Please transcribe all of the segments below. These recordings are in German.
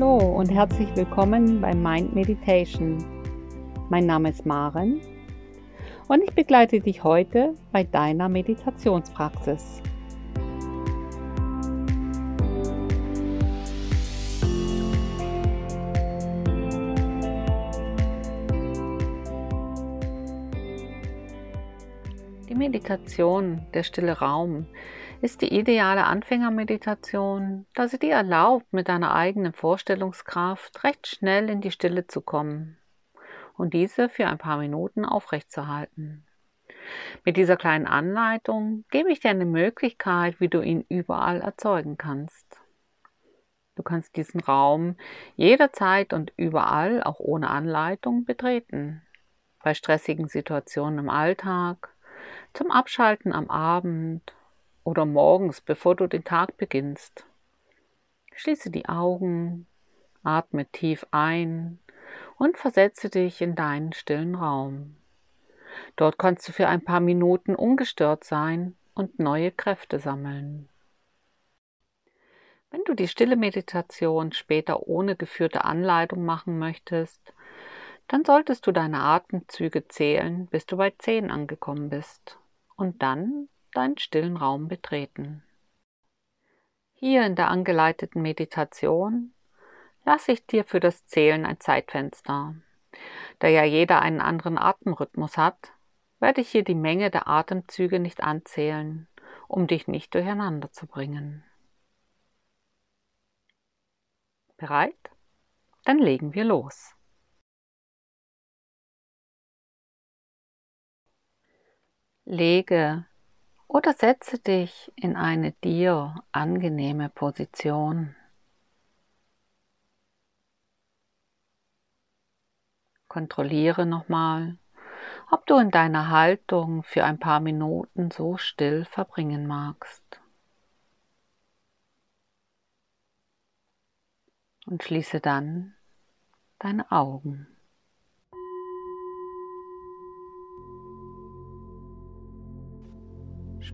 Hallo und herzlich willkommen bei Mind Meditation. Mein Name ist Maren und ich begleite dich heute bei deiner Meditationspraxis. Die Meditation, der stille Raum, ist die ideale Anfängermeditation, da sie dir erlaubt, mit deiner eigenen Vorstellungskraft recht schnell in die Stille zu kommen und diese für ein paar Minuten aufrechtzuerhalten. Mit dieser kleinen Anleitung gebe ich dir eine Möglichkeit, wie du ihn überall erzeugen kannst. Du kannst diesen Raum jederzeit und überall, auch ohne Anleitung, betreten. Bei stressigen Situationen im Alltag, zum Abschalten am Abend oder morgens, bevor du den Tag beginnst. Schließe die Augen, atme tief ein und versetze dich in deinen stillen Raum. Dort kannst du für ein paar Minuten ungestört sein und neue Kräfte sammeln. Wenn du die stille Meditation später ohne geführte Anleitung machen möchtest, dann solltest du deine Atemzüge zählen, bis du bei zehn angekommen bist und dann deinen stillen Raum betreten. Hier in der angeleiteten Meditation lasse ich dir für das Zählen ein Zeitfenster. Da ja jeder einen anderen Atemrhythmus hat, werde ich hier die Menge der Atemzüge nicht anzählen, um dich nicht durcheinander zu bringen. Bereit? Dann legen wir los. Lege oder setze dich in eine dir angenehme Position. Kontrolliere nochmal, ob du in deiner Haltung für ein paar Minuten so still verbringen magst. Und schließe dann deine Augen.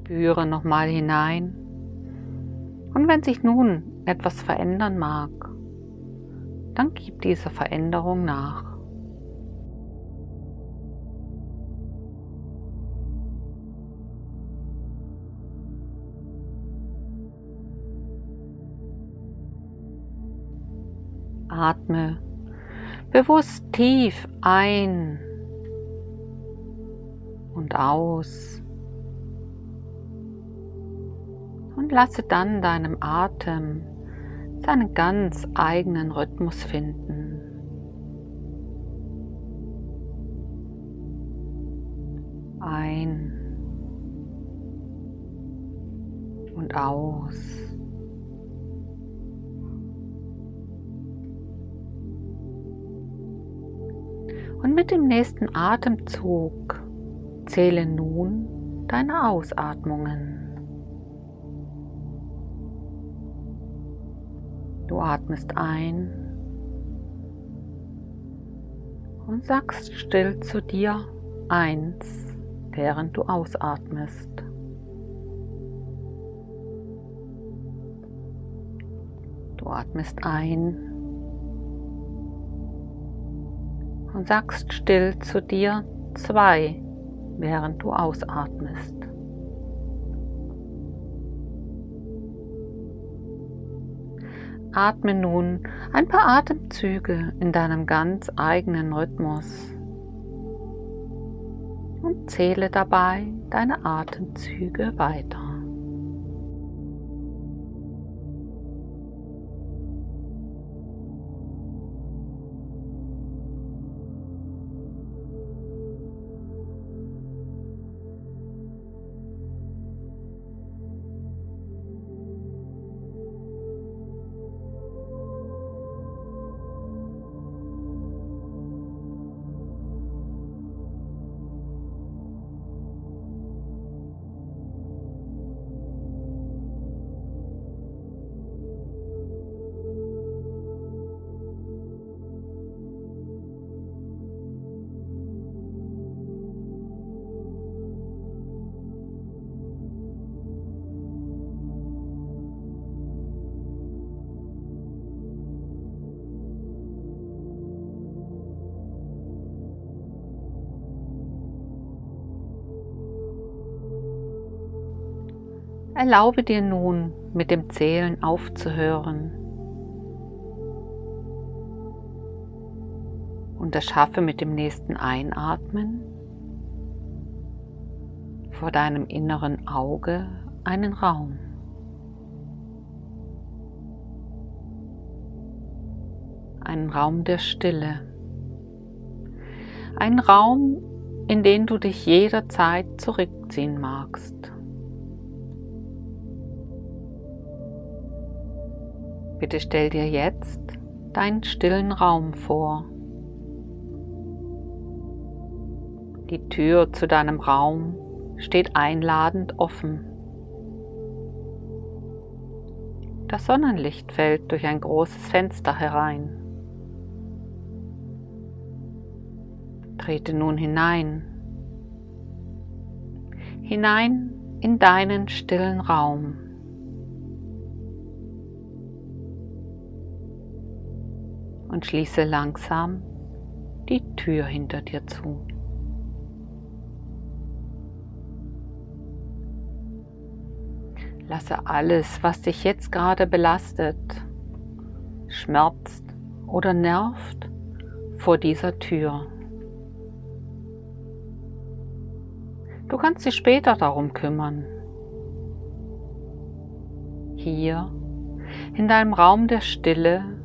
Spüre nochmal hinein. Und wenn sich nun etwas verändern mag, dann gib dieser Veränderung nach. Atme bewusst tief ein und aus. Und lasse dann deinem Atem seinen ganz eigenen Rhythmus finden. Ein und aus. Und mit dem nächsten Atemzug zähle nun deine Ausatmungen. Du atmest ein und sagst still zu dir eins, während du ausatmest. Du atmest ein und sagst still zu dir zwei, während du ausatmest. Atme nun ein paar Atemzüge in deinem ganz eigenen Rhythmus und zähle dabei deine Atemzüge weiter. Erlaube dir nun, mit dem Zählen aufzuhören und erschaffe mit dem nächsten Einatmen vor deinem inneren Auge einen Raum. Einen Raum der Stille. Ein Raum, in den du dich jederzeit zurückziehen magst. Bitte stell dir jetzt deinen stillen Raum vor. Die Tür zu deinem Raum steht einladend offen. Das Sonnenlicht fällt durch ein großes Fenster herein. Trete nun hinein, hinein in deinen stillen Raum. Und schließe langsam die Tür hinter dir zu. Lasse alles, was dich jetzt gerade belastet, schmerzt oder nervt, vor dieser Tür. Du kannst dich später darum kümmern. Hier, in deinem Raum der Stille,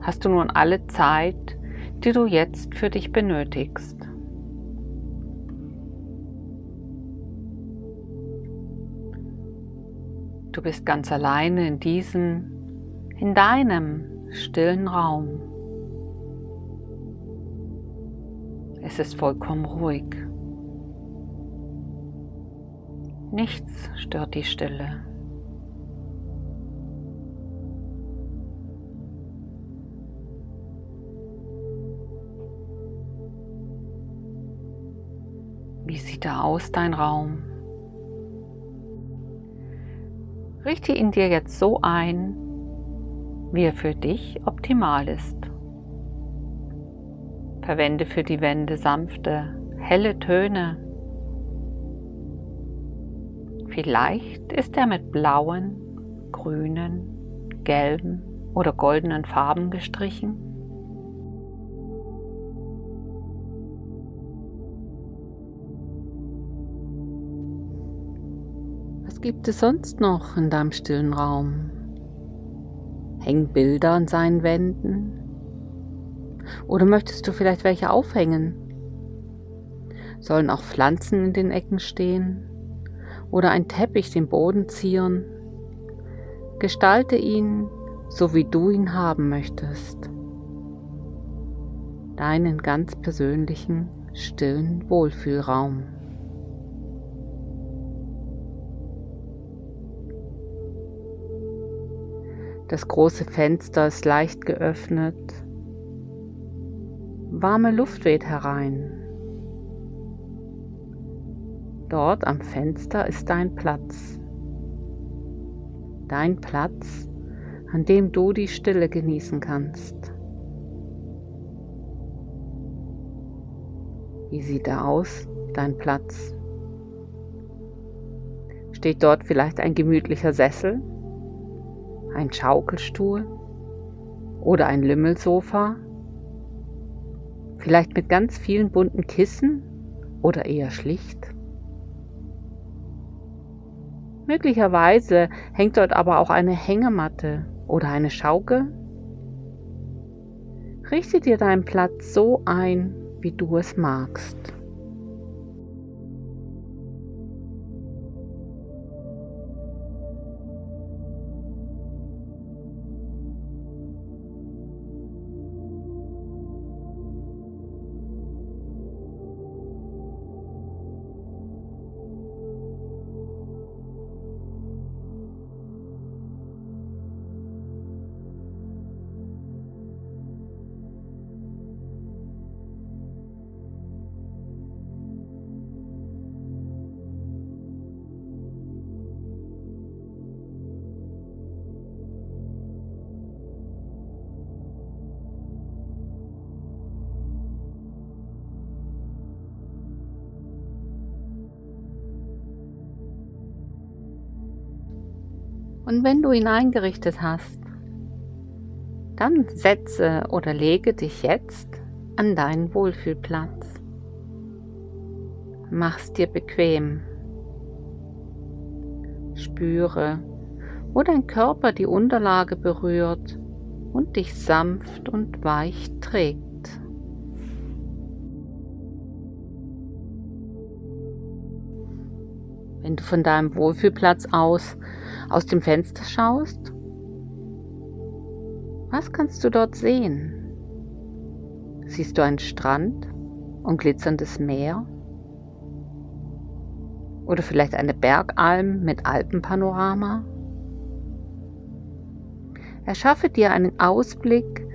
hast du nun alle Zeit, die du jetzt für dich benötigst. Du bist ganz alleine in diesem, in deinem stillen Raum. Es ist vollkommen ruhig. Nichts stört die Stille. Wie sieht da aus, dein Raum? Richte ihn dir jetzt so ein, wie er für dich optimal ist. Verwende für die Wände sanfte, helle Töne Vielleicht ist er mit blauen, grünen, gelben oder goldenen Farben gestrichen. Gibt es sonst noch in deinem stillen Raum? Hängen Bilder an seinen Wänden? Oder möchtest du vielleicht welche aufhängen? Sollen auch Pflanzen in den Ecken stehen? oder ein Teppich den Boden zieren. Gestalte ihn, so wie du ihn haben möchtest. Deinen ganz persönlichen, stillen Wohlfühlraum. Das große Fenster ist leicht geöffnet. Warme Luft weht herein. Dort am Fenster ist dein Platz. Dein Platz, an dem du die Stille genießen kannst. Wie sieht er aus, dein Platz? Steht dort vielleicht ein gemütlicher Sessel, ein Schaukelstuhl oder ein Lümmelsofa? Vielleicht mit ganz vielen bunten Kissen oder eher schlicht? Möglicherweise hängt dort aber auch eine Hängematte oder eine Schaukel. Richte dir deinen Platz so ein, wie du es magst. Und wenn du ihn eingerichtet hast, dann setze oder lege dich jetzt an deinen Wohlfühlplatz. Mach's dir bequem. Spüre, wo dein Körper die Unterlage berührt und dich sanft und weich trägt. Wenn du von deinem Wohlfühlplatz aus aus dem Fenster schaust, was kannst du dort sehen? Siehst du einen Strand und glitzerndes Meer? Oder vielleicht eine Bergalm mit Alpenpanorama? Erschaffe dir einen Ausblick,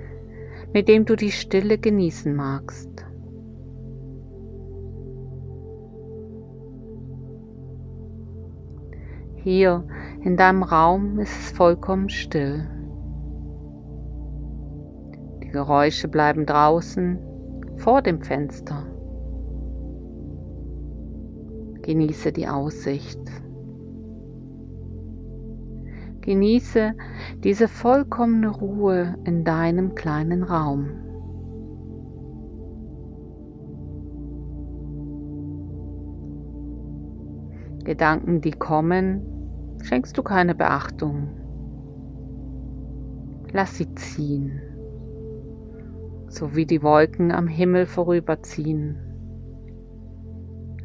mit dem du die Stille genießen magst. Hier in deinem Raum ist es vollkommen still. Die Geräusche bleiben draußen vor dem Fenster. Genieße die Aussicht. Genieße diese vollkommene Ruhe in deinem kleinen Raum. Gedanken, die kommen, schenkst du keine Beachtung. Lass sie ziehen, so wie die Wolken am Himmel vorüberziehen.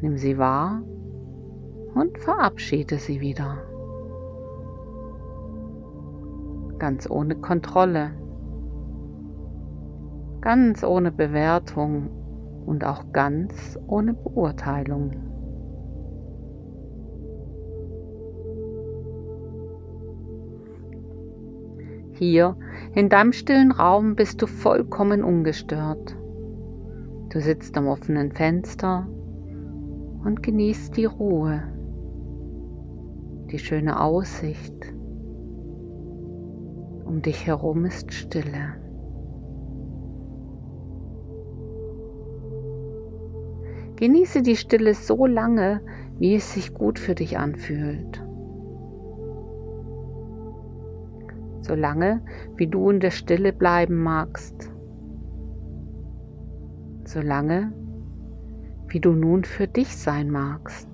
Nimm sie wahr und verabschiede sie wieder. Ganz ohne Kontrolle, ganz ohne Bewertung und auch ganz ohne Beurteilung. Hier in deinem stillen Raum bist du vollkommen ungestört. Du sitzt am offenen Fenster und genießt die Ruhe, die schöne Aussicht. Um dich herum ist Stille. Genieße die Stille so lange, wie es sich gut für dich anfühlt. Solange wie du in der Stille bleiben magst, solange wie du nun für dich sein magst.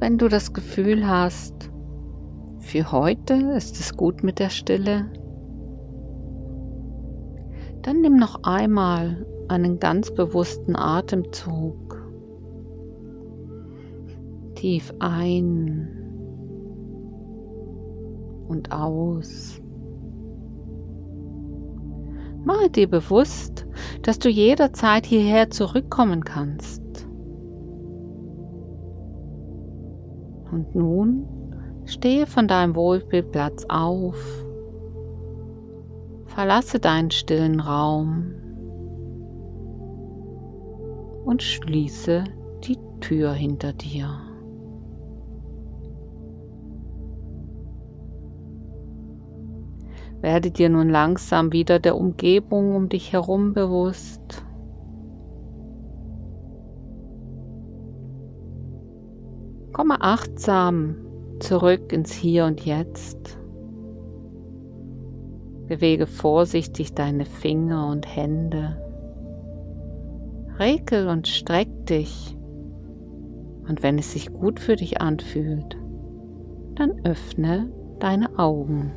Wenn du das Gefühl hast, für heute ist es gut mit der Stille, dann nimm noch einmal einen ganz bewussten Atemzug. Tief ein und aus. Mache dir bewusst, dass du jederzeit hierher zurückkommen kannst. Und nun stehe von deinem Wohlfühlplatz auf, verlasse deinen stillen Raum und schließe die Tür hinter dir. Werde dir nun langsam wieder der Umgebung um dich herum bewusst. Komme achtsam zurück ins Hier und Jetzt. Bewege vorsichtig deine Finger und Hände. Rekel und streck dich. Und wenn es sich gut für dich anfühlt, dann öffne deine Augen.